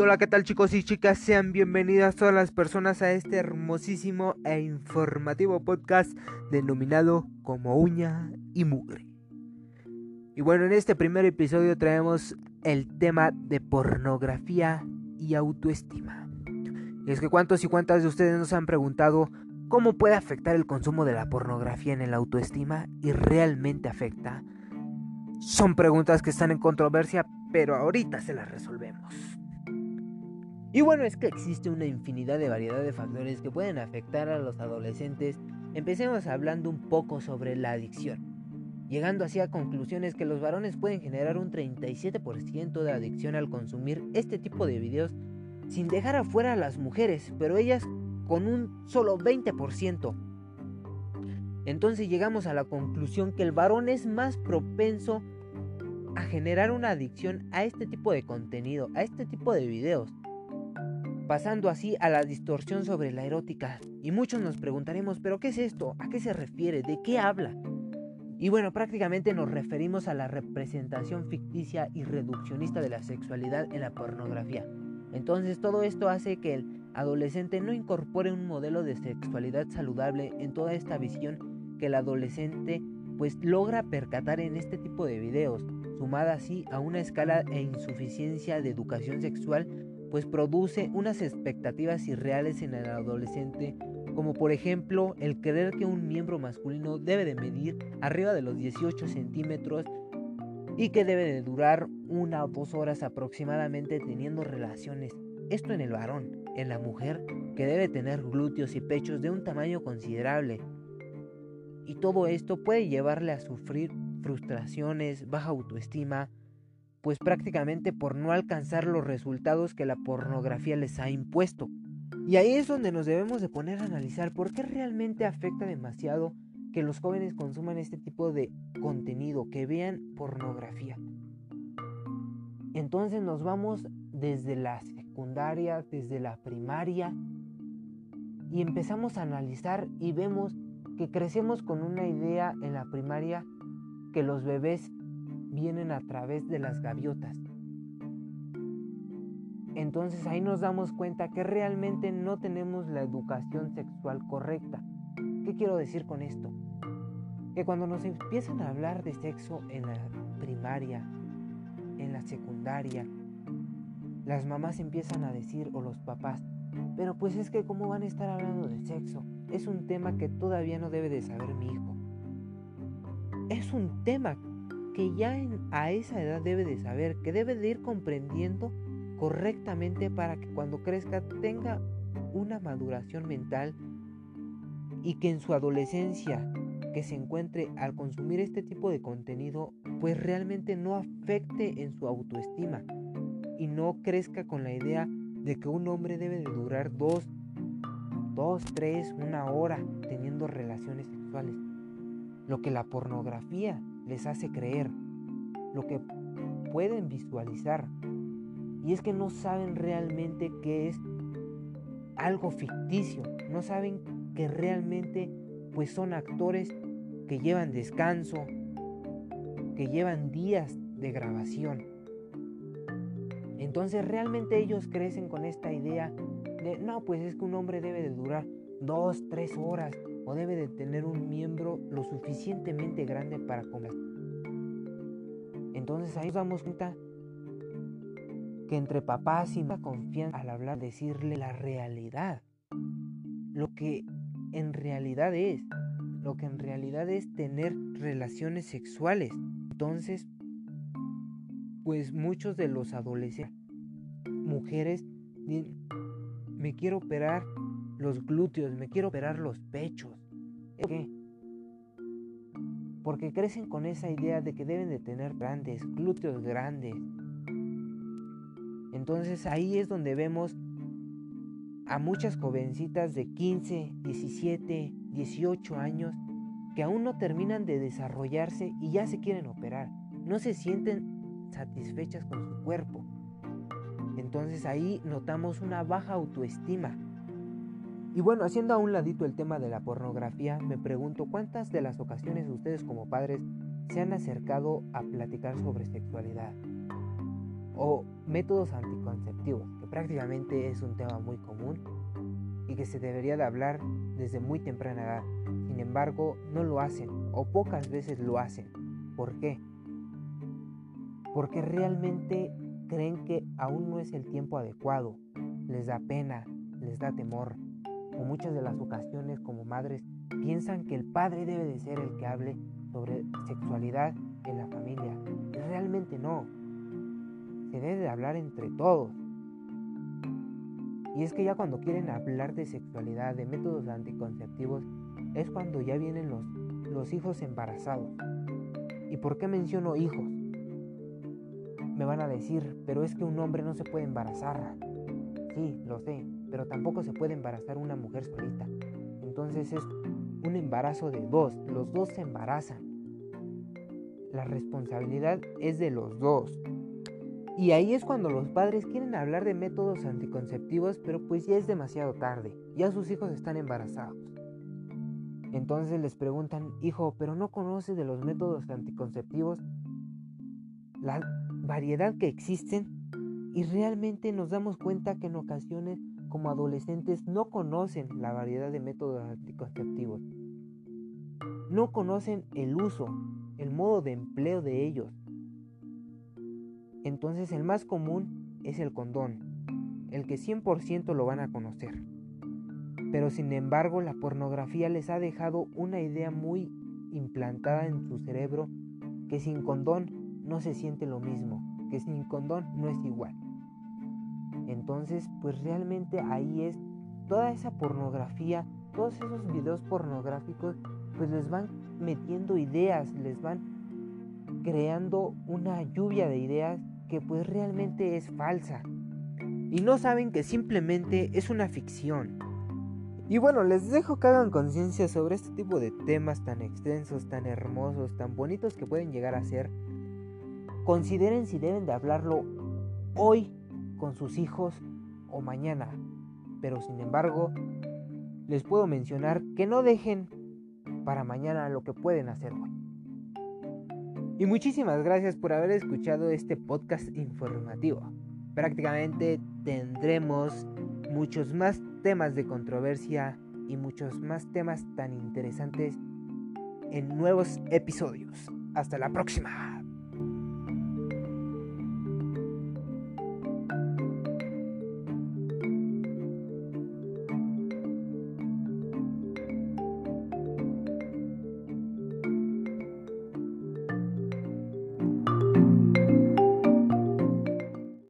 hola, ¿qué tal chicos y chicas? Sean bienvenidas todas las personas a este hermosísimo e informativo podcast denominado como uña y mugre. Y bueno, en este primer episodio traemos el tema de pornografía y autoestima. Y es que cuántos y cuántas de ustedes nos han preguntado cómo puede afectar el consumo de la pornografía en el autoestima y realmente afecta. Son preguntas que están en controversia, pero ahorita se las resolvemos. Y bueno, es que existe una infinidad de variedad de factores que pueden afectar a los adolescentes. Empecemos hablando un poco sobre la adicción, llegando así a conclusiones que los varones pueden generar un 37% de adicción al consumir este tipo de videos sin dejar afuera a las mujeres, pero ellas con un solo 20%. Entonces llegamos a la conclusión que el varón es más propenso a generar una adicción a este tipo de contenido, a este tipo de videos pasando así a la distorsión sobre la erótica. Y muchos nos preguntaremos, ¿pero qué es esto? ¿A qué se refiere? ¿De qué habla? Y bueno, prácticamente nos referimos a la representación ficticia y reduccionista de la sexualidad en la pornografía. Entonces todo esto hace que el adolescente no incorpore un modelo de sexualidad saludable en toda esta visión que el adolescente pues logra percatar en este tipo de videos, sumada así a una escala e insuficiencia de educación sexual pues produce unas expectativas irreales en el adolescente, como por ejemplo el creer que un miembro masculino debe de medir arriba de los 18 centímetros y que debe de durar una o dos horas aproximadamente teniendo relaciones. Esto en el varón, en la mujer, que debe tener glúteos y pechos de un tamaño considerable. Y todo esto puede llevarle a sufrir frustraciones, baja autoestima, pues prácticamente por no alcanzar los resultados que la pornografía les ha impuesto. Y ahí es donde nos debemos de poner a analizar por qué realmente afecta demasiado que los jóvenes consuman este tipo de contenido, que vean pornografía. Entonces nos vamos desde la secundaria, desde la primaria, y empezamos a analizar y vemos que crecemos con una idea en la primaria que los bebés vienen a través de las gaviotas. Entonces ahí nos damos cuenta que realmente no tenemos la educación sexual correcta. ¿Qué quiero decir con esto? Que cuando nos empiezan a hablar de sexo en la primaria, en la secundaria, las mamás empiezan a decir o los papás, pero pues es que cómo van a estar hablando de sexo, es un tema que todavía no debe de saber mi hijo. Es un tema que ya a esa edad debe de saber, que debe de ir comprendiendo correctamente para que cuando crezca tenga una maduración mental y que en su adolescencia que se encuentre al consumir este tipo de contenido pues realmente no afecte en su autoestima y no crezca con la idea de que un hombre debe de durar dos, dos, tres, una hora teniendo relaciones sexuales. Lo que la pornografía les hace creer, lo que pueden visualizar. Y es que no saben realmente que es algo ficticio, no saben que realmente pues son actores que llevan descanso, que llevan días de grabación. Entonces realmente ellos crecen con esta idea de, no, pues es que un hombre debe de durar dos, tres horas o debe de tener un miembro lo suficientemente grande para comer. Entonces ahí nos damos cuenta que entre papás y más confianza al hablar, decirle la realidad, lo que en realidad es, lo que en realidad es tener relaciones sexuales. Entonces, pues muchos de los adolescentes, mujeres, me quiero operar los glúteos, me quiero operar los pechos. ¿Qué? Porque crecen con esa idea de que deben de tener grandes, glúteos grandes. Entonces ahí es donde vemos a muchas jovencitas de 15, 17, 18 años que aún no terminan de desarrollarse y ya se quieren operar. No se sienten satisfechas con su cuerpo. Entonces ahí notamos una baja autoestima y bueno, haciendo a un ladito el tema de la pornografía, me pregunto cuántas de las ocasiones ustedes como padres se han acercado a platicar sobre sexualidad. o métodos anticonceptivos, que prácticamente es un tema muy común y que se debería de hablar desde muy temprana edad. Sin embargo, no lo hacen o pocas veces lo hacen. ¿Por qué? Porque realmente creen que aún no es el tiempo adecuado. Les da pena, les da temor. Muchas de las ocasiones como madres piensan que el padre debe de ser el que hable sobre sexualidad en la familia. Realmente no. Se debe de hablar entre todos. Y es que ya cuando quieren hablar de sexualidad, de métodos anticonceptivos, es cuando ya vienen los, los hijos embarazados. ¿Y por qué menciono hijos? Me van a decir, pero es que un hombre no se puede embarazar. Sí, lo sé, pero tampoco se puede embarazar una mujer solita. Entonces es un embarazo de dos, los dos se embarazan. La responsabilidad es de los dos. Y ahí es cuando los padres quieren hablar de métodos anticonceptivos, pero pues ya es demasiado tarde, ya sus hijos están embarazados. Entonces les preguntan, hijo, ¿pero no conoces de los métodos anticonceptivos? La variedad que existen y realmente nos damos cuenta que en ocasiones como adolescentes no conocen la variedad de métodos anticonceptivos. No conocen el uso, el modo de empleo de ellos. Entonces el más común es el condón, el que 100% lo van a conocer. Pero sin embargo la pornografía les ha dejado una idea muy implantada en su cerebro que sin condón no se siente lo mismo, que sin condón no es igual. Entonces pues realmente ahí es toda esa pornografía, todos esos videos pornográficos pues les van metiendo ideas, les van creando una lluvia de ideas que pues realmente es falsa. Y no saben que simplemente es una ficción. Y bueno, les dejo que hagan conciencia sobre este tipo de temas tan extensos, tan hermosos, tan bonitos que pueden llegar a ser. Consideren si deben de hablarlo hoy con sus hijos o mañana. Pero sin embargo, les puedo mencionar que no dejen para mañana lo que pueden hacer hoy. Y muchísimas gracias por haber escuchado este podcast informativo. Prácticamente tendremos muchos más temas de controversia y muchos más temas tan interesantes en nuevos episodios. Hasta la próxima.